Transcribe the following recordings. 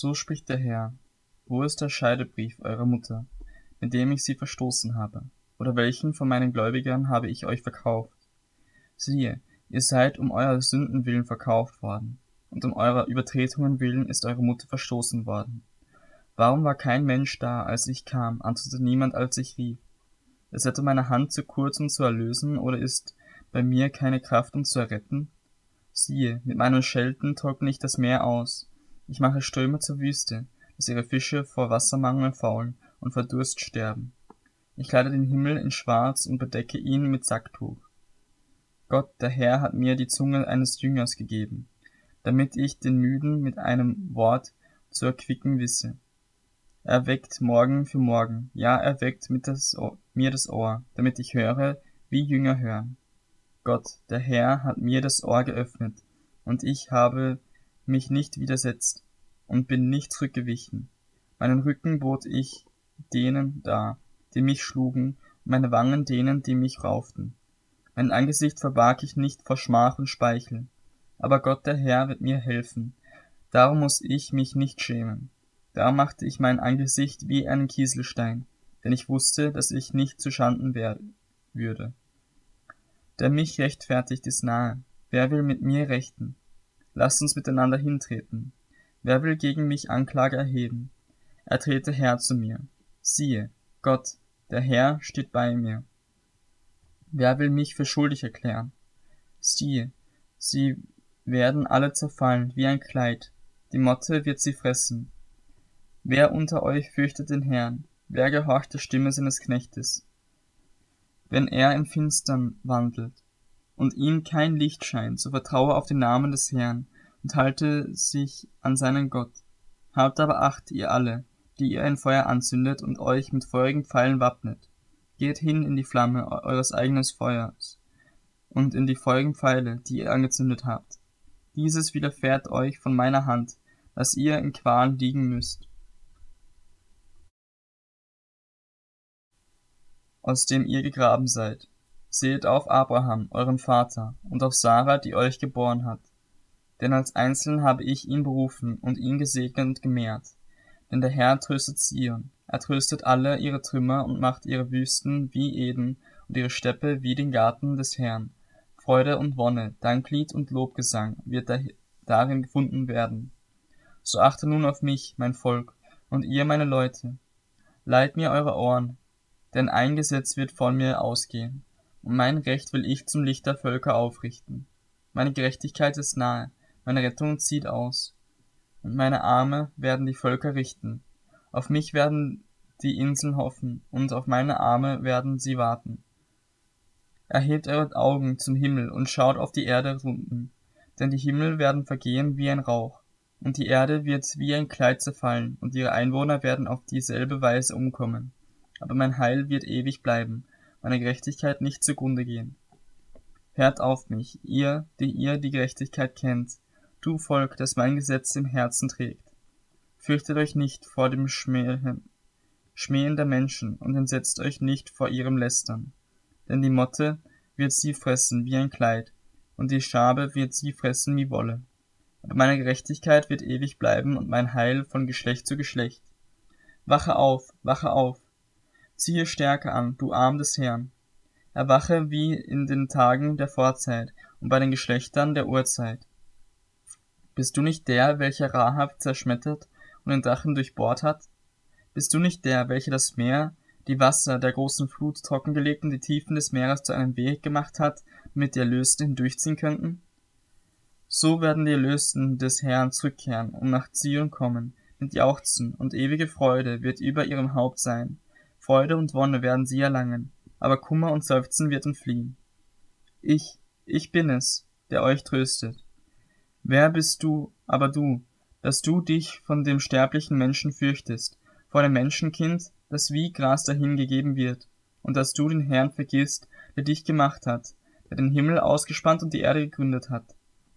So spricht der Herr. Wo ist der Scheidebrief eurer Mutter, mit dem ich sie verstoßen habe? Oder welchen von meinen Gläubigern habe ich euch verkauft? Siehe, ihr seid um eurer Sünden willen verkauft worden, und um eurer Übertretungen willen ist eure Mutter verstoßen worden. Warum war kein Mensch da, als ich kam, antwortete niemand, als ich rief? Ist etwa meine Hand zu kurz, um zu erlösen, oder ist bei mir keine Kraft, um zu erretten? Siehe, mit meinen Schelten trockne ich das Meer aus. Ich mache Ströme zur Wüste, dass ihre Fische vor Wassermangel faulen und vor Durst sterben. Ich kleide den Himmel in Schwarz und bedecke ihn mit Sacktuch. Gott, der Herr, hat mir die Zunge eines Jüngers gegeben, damit ich den Müden mit einem Wort zu erquicken wisse. Er weckt morgen für morgen, ja, er weckt das mir das Ohr, damit ich höre, wie Jünger hören. Gott, der Herr, hat mir das Ohr geöffnet, und ich habe mich nicht widersetzt und bin nicht zurückgewichen. Meinen Rücken bot ich denen dar, die mich schlugen, meine Wangen denen, die mich rauften. Mein Angesicht verbarg ich nicht vor Schmach und Speichel. Aber Gott der Herr wird mir helfen. Darum muss ich mich nicht schämen. Da machte ich mein Angesicht wie einen Kieselstein, denn ich wusste, dass ich nicht zu Schanden werden würde. Der mich rechtfertigt ist nahe. Wer will mit mir rechten? Lasst uns miteinander hintreten. Wer will gegen mich Anklage erheben? Er trete her zu mir. Siehe, Gott, der Herr steht bei mir. Wer will mich für schuldig erklären? Siehe, sie werden alle zerfallen wie ein Kleid, die Motte wird sie fressen. Wer unter euch fürchtet den Herrn? Wer gehorcht der Stimme seines Knechtes? Wenn er im Finstern wandelt und ihm kein Licht scheint, so vertraue auf den Namen des Herrn und halte sich an seinen Gott. Habt aber Acht, ihr alle, die ihr ein Feuer anzündet und euch mit feurigen Pfeilen wappnet. Geht hin in die Flamme eures eigenen Feuers und in die feurigen Pfeile, die ihr angezündet habt. Dieses widerfährt euch von meiner Hand, dass ihr in Qualen liegen müsst. aus dem ihr gegraben seid. Seht auf Abraham, euren Vater, und auf Sarah, die euch geboren hat. Denn als Einzelnen habe ich ihn berufen und ihn gesegnet und gemehrt. Denn der Herr tröstet Zion, er tröstet alle ihre Trümmer und macht ihre Wüsten wie Eden und ihre Steppe wie den Garten des Herrn. Freude und Wonne, Danklied und Lobgesang wird darin gefunden werden. So achte nun auf mich, mein Volk, und ihr, meine Leute. Leiht mir eure Ohren, denn ein Gesetz wird von mir ausgehen, und mein Recht will ich zum Licht der Völker aufrichten. Meine Gerechtigkeit ist nahe, meine Rettung zieht aus, und meine Arme werden die Völker richten. Auf mich werden die Inseln hoffen, und auf meine Arme werden sie warten. Erhebt eure Augen zum Himmel und schaut auf die Erde unten, denn die Himmel werden vergehen wie ein Rauch, und die Erde wird wie ein Kleid zerfallen, und ihre Einwohner werden auf dieselbe Weise umkommen aber mein Heil wird ewig bleiben, meine Gerechtigkeit nicht zugrunde gehen. Hört auf mich, ihr, die ihr die Gerechtigkeit kennt, du Volk, das mein Gesetz im Herzen trägt. Fürchtet euch nicht vor dem Schmähen, Schmähen der Menschen und entsetzt euch nicht vor ihrem Lästern. Denn die Motte wird sie fressen wie ein Kleid, und die Schabe wird sie fressen wie Wolle. Aber meine Gerechtigkeit wird ewig bleiben und mein Heil von Geschlecht zu Geschlecht. Wache auf, wache auf, Ziehe Stärke an, du Arm des Herrn. Erwache wie in den Tagen der Vorzeit und bei den Geschlechtern der Urzeit. Bist du nicht der, welcher Rahab zerschmettert und den Drachen durchbohrt hat? Bist du nicht der, welcher das Meer, die Wasser der großen Flut trockengelegt und die Tiefen des Meeres zu einem Weg gemacht hat, damit die Erlösten hindurchziehen könnten? So werden die Erlösten des Herrn zurückkehren und nach Zion kommen, mit Jauchzen, und ewige Freude wird über ihrem Haupt sein, Freude und Wonne werden sie erlangen, aber Kummer und Seufzen wird entfliehen. Ich, ich bin es, der euch tröstet. Wer bist du, aber du, dass du dich von dem sterblichen Menschen fürchtest, vor dem Menschenkind, das wie Gras dahingegeben wird, und dass du den Herrn vergisst, der dich gemacht hat, der den Himmel ausgespannt und die Erde gegründet hat.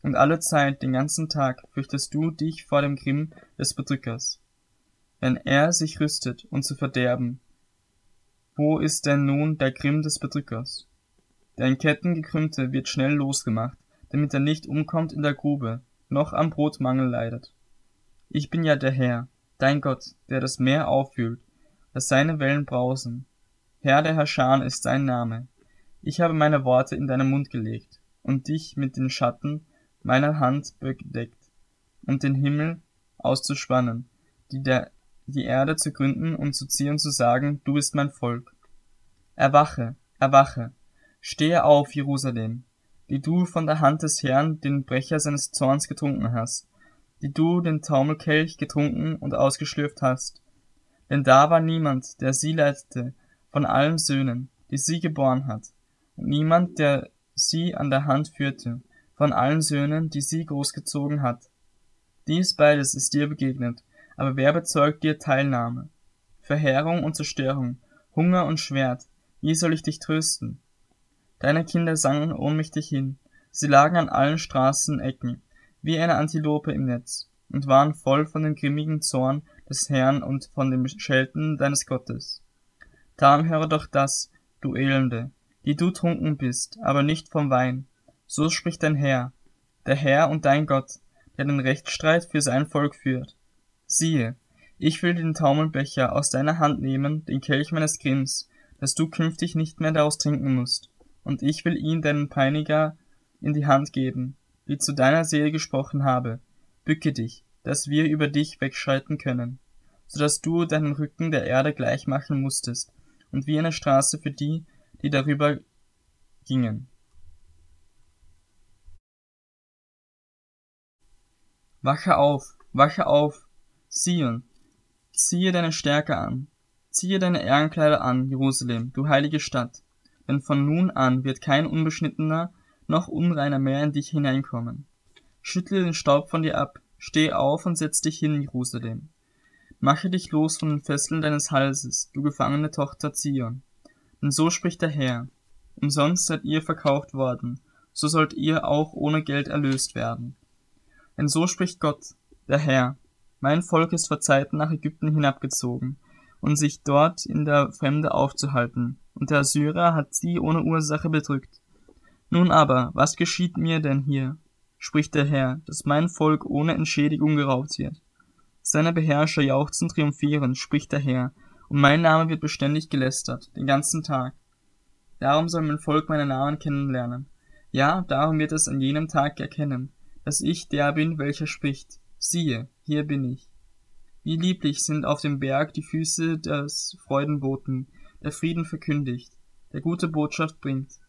Und alle Zeit, den ganzen Tag, fürchtest du dich vor dem Grimm des Bedrückers. Wenn er sich rüstet, um zu verderben, wo ist denn nun der Grimm des Bedrückers? Der in Ketten gekrümmte wird schnell losgemacht, damit er nicht umkommt in der Grube, noch am Brotmangel leidet. Ich bin ja der Herr, dein Gott, der das Meer auffühlt, dass seine Wellen brausen. Herr der Herrscher ist dein Name. Ich habe meine Worte in deinen Mund gelegt und dich mit den Schatten meiner Hand bedeckt, um den Himmel auszuspannen, die, der, die Erde zu gründen und zu ziehen und zu sagen, du bist mein Volk. Erwache, erwache, stehe auf, Jerusalem, die du von der Hand des Herrn den Brecher seines Zorns getrunken hast, die du den Taumelkelch getrunken und ausgeschlürft hast. Denn da war niemand, der sie leitete, von allen Söhnen, die sie geboren hat, und niemand, der sie an der Hand führte, von allen Söhnen, die sie großgezogen hat. Dies beides ist dir begegnet, aber wer bezeugt dir Teilnahme? Verheerung und Zerstörung, Hunger und Schwert, wie soll ich dich trösten? Deine Kinder sangen ohnmächtig hin, sie lagen an allen Straßen Ecken, wie eine Antilope im Netz, und waren voll von dem grimmigen Zorn des Herrn und von dem Schelten deines Gottes. Darum höre doch das, du Elende, die du trunken bist, aber nicht vom Wein. So spricht dein Herr, der Herr und dein Gott, der den Rechtsstreit für sein Volk führt. Siehe, ich will den Taumelbecher aus deiner Hand nehmen, den Kelch meines Grimms, dass du künftig nicht mehr daraus trinken musst, und ich will ihn deinen Peiniger in die Hand geben, wie zu deiner Seele gesprochen habe. Bücke dich, dass wir über dich wegschreiten können, so dass du deinen Rücken der Erde gleich machen musstest, und wie eine Straße für die, die darüber gingen. Wache auf, wache auf, Sion, ziehe deine Stärke an, ziehe deine Ehrenkleider an, Jerusalem, du heilige Stadt, denn von nun an wird kein unbeschnittener noch unreiner mehr in dich hineinkommen. Schüttle den Staub von dir ab, steh auf und setz dich hin, Jerusalem. Mache dich los von den Fesseln deines Halses, du gefangene Tochter Zion. Denn so spricht der Herr, umsonst seid ihr verkauft worden, so sollt ihr auch ohne Geld erlöst werden. Denn so spricht Gott, der Herr, mein Volk ist vor Zeiten nach Ägypten hinabgezogen, um sich dort in der Fremde aufzuhalten, und der Assyrer hat sie ohne Ursache bedrückt. Nun aber, was geschieht mir denn hier? spricht der Herr, dass mein Volk ohne Entschädigung geraubt wird. Seine Beherrscher jauchzen triumphieren, spricht der Herr, und mein Name wird beständig gelästert, den ganzen Tag. Darum soll mein Volk meinen Namen kennenlernen. Ja, darum wird es an jenem Tag erkennen, dass ich der bin, welcher spricht. Siehe, hier bin ich. Wie lieblich sind auf dem Berg die Füße des Freudenboten, der Frieden verkündigt, der gute Botschaft bringt,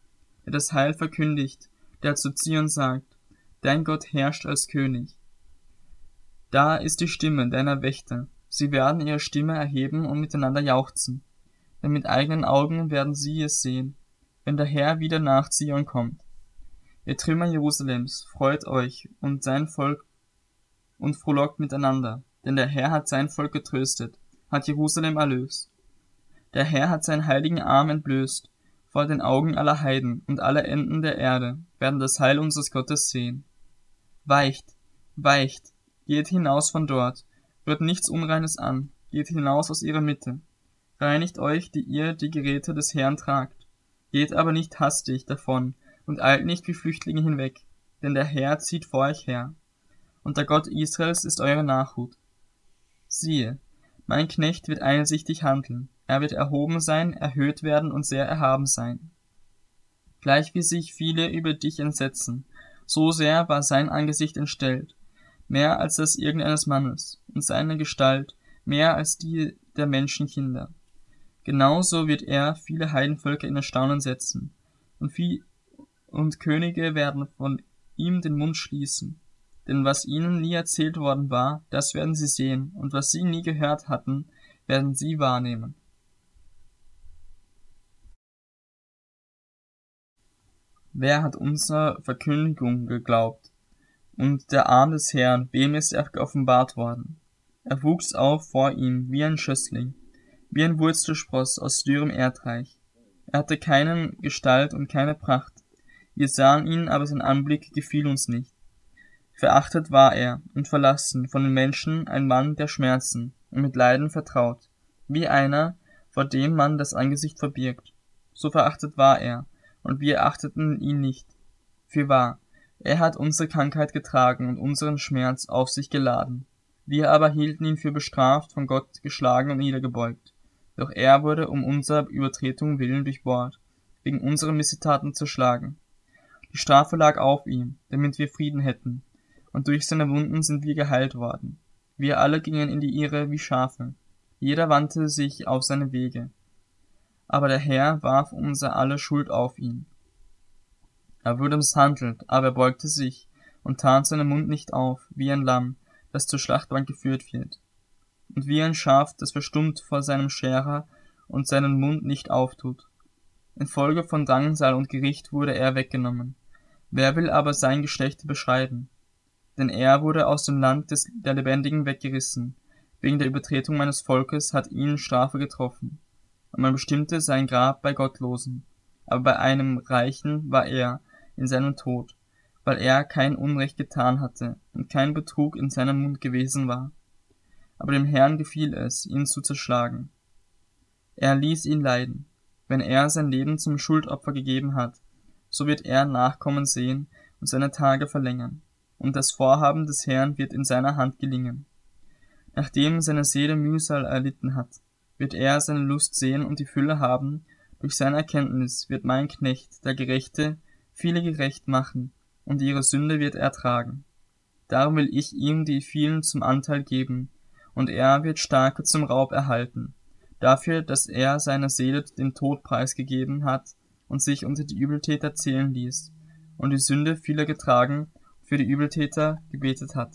der das Heil verkündigt, der zu Zion sagt, dein Gott herrscht als König. Da ist die Stimme deiner Wächter, sie werden ihre Stimme erheben und miteinander jauchzen, denn mit eigenen Augen werden sie es sehen, wenn der Herr wieder nach Zion kommt. Ihr Trümmer Jerusalems, freut euch und sein Volk und frohlockt miteinander, denn der Herr hat sein Volk getröstet, hat Jerusalem erlöst. Der Herr hat seinen heiligen Arm entblößt, vor den Augen aller Heiden und aller Enden der Erde werden das Heil unseres Gottes sehen. Weicht, weicht, geht hinaus von dort, rührt nichts Unreines an, geht hinaus aus ihrer Mitte. Reinigt euch, die ihr die Geräte des Herrn tragt. Geht aber nicht hastig davon, und eilt nicht wie Flüchtlinge hinweg, denn der Herr zieht vor euch her. Und der Gott Israels ist eure Nachhut. Siehe, mein Knecht wird einsichtig handeln, er wird erhoben sein, erhöht werden und sehr erhaben sein. Gleich wie sich viele über dich entsetzen, so sehr war sein Angesicht entstellt, mehr als das irgendeines Mannes, und seine Gestalt mehr als die der Menschenkinder. Genauso wird er viele Heidenvölker in Erstaunen setzen, und, viel, und Könige werden von ihm den Mund schließen. Denn was ihnen nie erzählt worden war, das werden sie sehen, und was sie nie gehört hatten, werden sie wahrnehmen. Wer hat unserer Verkündigung geglaubt? Und der Arm des Herrn, wem ist er geoffenbart worden? Er wuchs auf vor ihm wie ein Schössling, wie ein Wurzelspross aus dürrem Erdreich. Er hatte keinen Gestalt und keine Pracht, wir sahen ihn, aber sein Anblick gefiel uns nicht. Verachtet war er und verlassen von den Menschen ein Mann der Schmerzen und mit Leiden vertraut, wie einer, vor dem man das Angesicht verbirgt. So verachtet war er, und wir achteten ihn nicht. Für wahr, er hat unsere Krankheit getragen und unseren Schmerz auf sich geladen. Wir aber hielten ihn für bestraft, von Gott geschlagen und niedergebeugt. Doch er wurde um unserer Übertretung willen durchbohrt, wegen unserer Missetaten zerschlagen. Die Strafe lag auf ihm, damit wir Frieden hätten, und durch seine Wunden sind wir geheilt worden. Wir alle gingen in die Irre wie Schafe, jeder wandte sich auf seine Wege. Aber der Herr warf unser alle Schuld auf ihn. Er wurde misshandelt, aber er beugte sich und tat seinen Mund nicht auf, wie ein Lamm, das zur Schlachtbank geführt wird. Und wie ein Schaf, das verstummt vor seinem Scherer und seinen Mund nicht auftut. Infolge von Drangsal und Gericht wurde er weggenommen. Wer will aber sein Geschlecht beschreiben? Denn er wurde aus dem Land des, der Lebendigen weggerissen. Wegen der Übertretung meines Volkes hat ihn Strafe getroffen. Und man bestimmte sein Grab bei Gottlosen. Aber bei einem Reichen war er, in seinem Tod, weil er kein Unrecht getan hatte und kein Betrug in seinem Mund gewesen war. Aber dem Herrn gefiel es, ihn zu zerschlagen. Er ließ ihn leiden. Wenn er sein Leben zum Schuldopfer gegeben hat, so wird er Nachkommen sehen und seine Tage verlängern, und das Vorhaben des Herrn wird in seiner Hand gelingen. Nachdem seine Seele Mühsal erlitten hat, wird er seine Lust sehen und die Fülle haben, durch seine Erkenntnis wird mein Knecht, der Gerechte, viele gerecht machen, und ihre Sünde wird er tragen. Darum will ich ihm die vielen zum Anteil geben, und er wird Starke zum Raub erhalten, dafür, dass er seine Seele dem Tod preisgegeben hat und sich unter die Übeltäter zählen ließ, und die Sünde vieler getragen, für die Übeltäter gebetet hat.